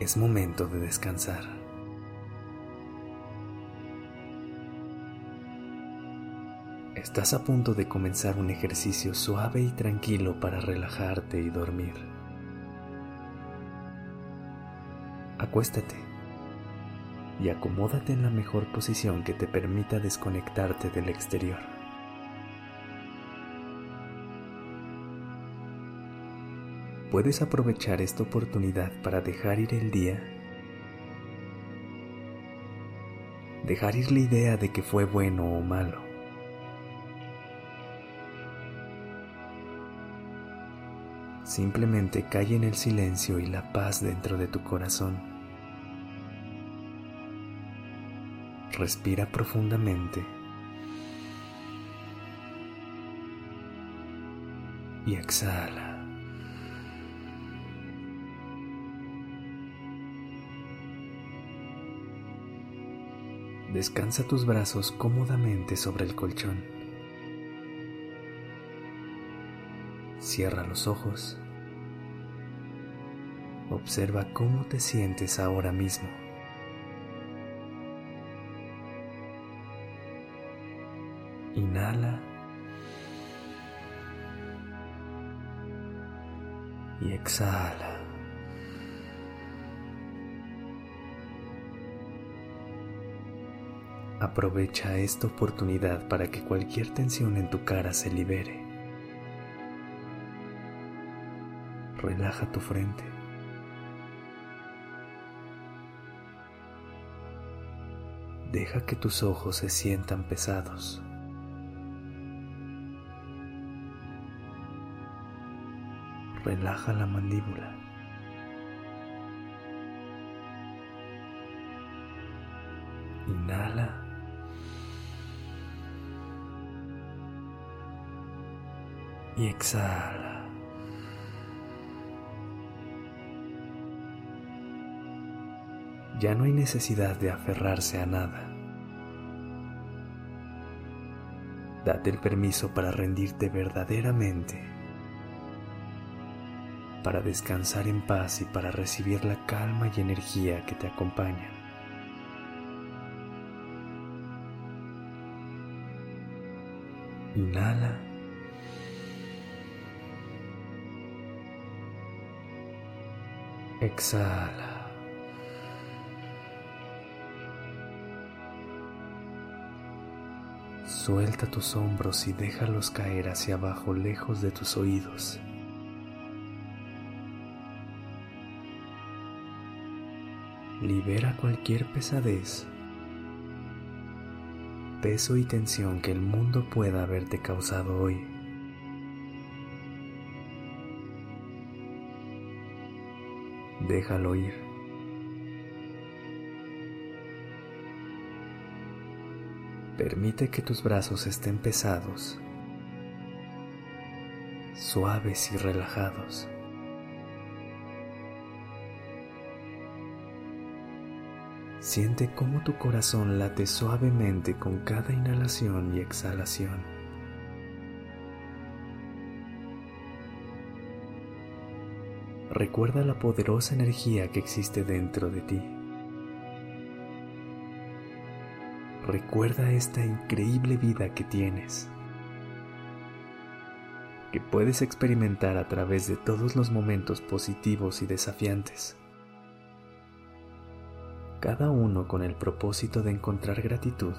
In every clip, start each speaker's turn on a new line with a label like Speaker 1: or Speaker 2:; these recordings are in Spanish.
Speaker 1: Es momento de descansar. Estás a punto de comenzar un ejercicio suave y tranquilo para relajarte y dormir. Acuéstate y acomódate en la mejor posición que te permita desconectarte del exterior. Puedes aprovechar esta oportunidad para dejar ir el día, dejar ir la idea de que fue bueno o malo. Simplemente cae en el silencio y la paz dentro de tu corazón. Respira profundamente. Y exhala. Descansa tus brazos cómodamente sobre el colchón. Cierra los ojos. Observa cómo te sientes ahora mismo. Inhala y exhala. Aprovecha esta oportunidad para que cualquier tensión en tu cara se libere. Relaja tu frente. Deja que tus ojos se sientan pesados. Relaja la mandíbula. Inhala. Y exhala. Ya no hay necesidad de aferrarse a nada. Date el permiso para rendirte verdaderamente, para descansar en paz y para recibir la calma y energía que te acompañan. Inhala. Exhala. Suelta tus hombros y déjalos caer hacia abajo lejos de tus oídos. Libera cualquier pesadez, peso y tensión que el mundo pueda haberte causado hoy. Déjalo ir. Permite que tus brazos estén pesados, suaves y relajados. Siente cómo tu corazón late suavemente con cada inhalación y exhalación. Recuerda la poderosa energía que existe dentro de ti. Recuerda esta increíble vida que tienes, que puedes experimentar a través de todos los momentos positivos y desafiantes, cada uno con el propósito de encontrar gratitud,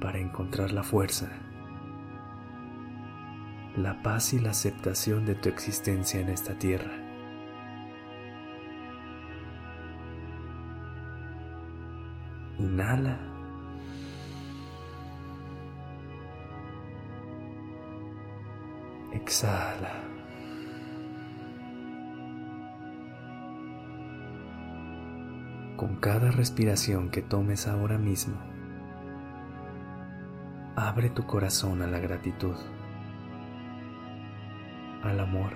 Speaker 1: para encontrar la fuerza la paz y la aceptación de tu existencia en esta tierra. Inhala. Exhala. Con cada respiración que tomes ahora mismo, abre tu corazón a la gratitud al amor,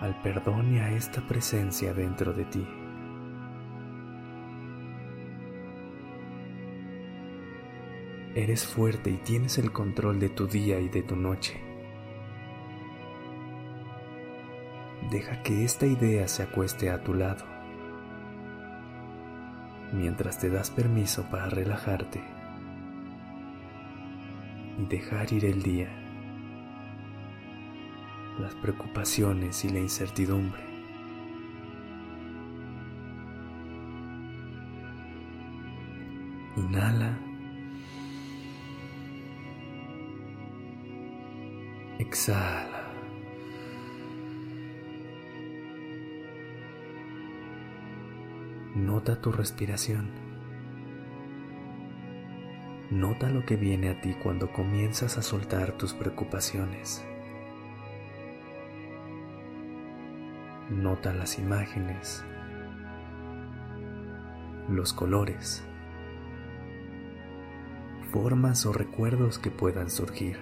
Speaker 1: al perdón y a esta presencia dentro de ti. Eres fuerte y tienes el control de tu día y de tu noche. Deja que esta idea se acueste a tu lado mientras te das permiso para relajarte y dejar ir el día, las preocupaciones y la incertidumbre. Inhala. Exhala. Nota tu respiración. Nota lo que viene a ti cuando comienzas a soltar tus preocupaciones. Nota las imágenes, los colores, formas o recuerdos que puedan surgir.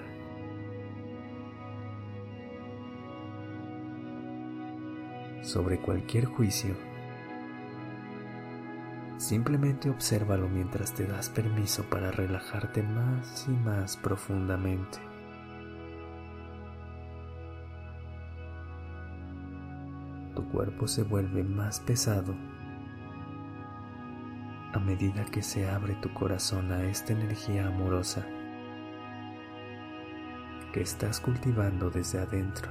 Speaker 1: Sobre cualquier juicio, Simplemente obsérvalo mientras te das permiso para relajarte más y más profundamente. Tu cuerpo se vuelve más pesado a medida que se abre tu corazón a esta energía amorosa que estás cultivando desde adentro.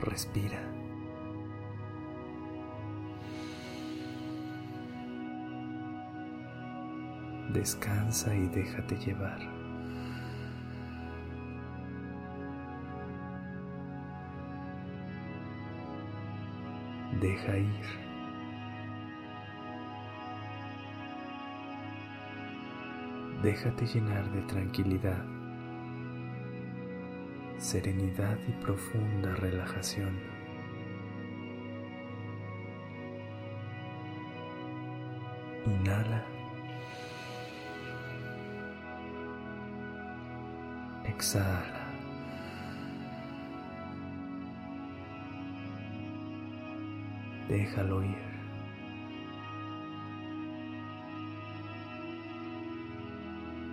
Speaker 1: Respira. Descansa y déjate llevar. Deja ir. Déjate llenar de tranquilidad, serenidad y profunda relajación. Inhala. Exhala. Déjalo ir.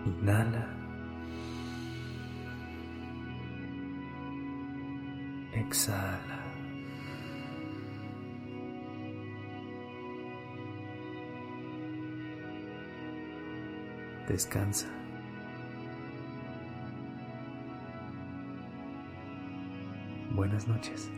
Speaker 1: Inhala. Exhala. Descansa. Buenas noches.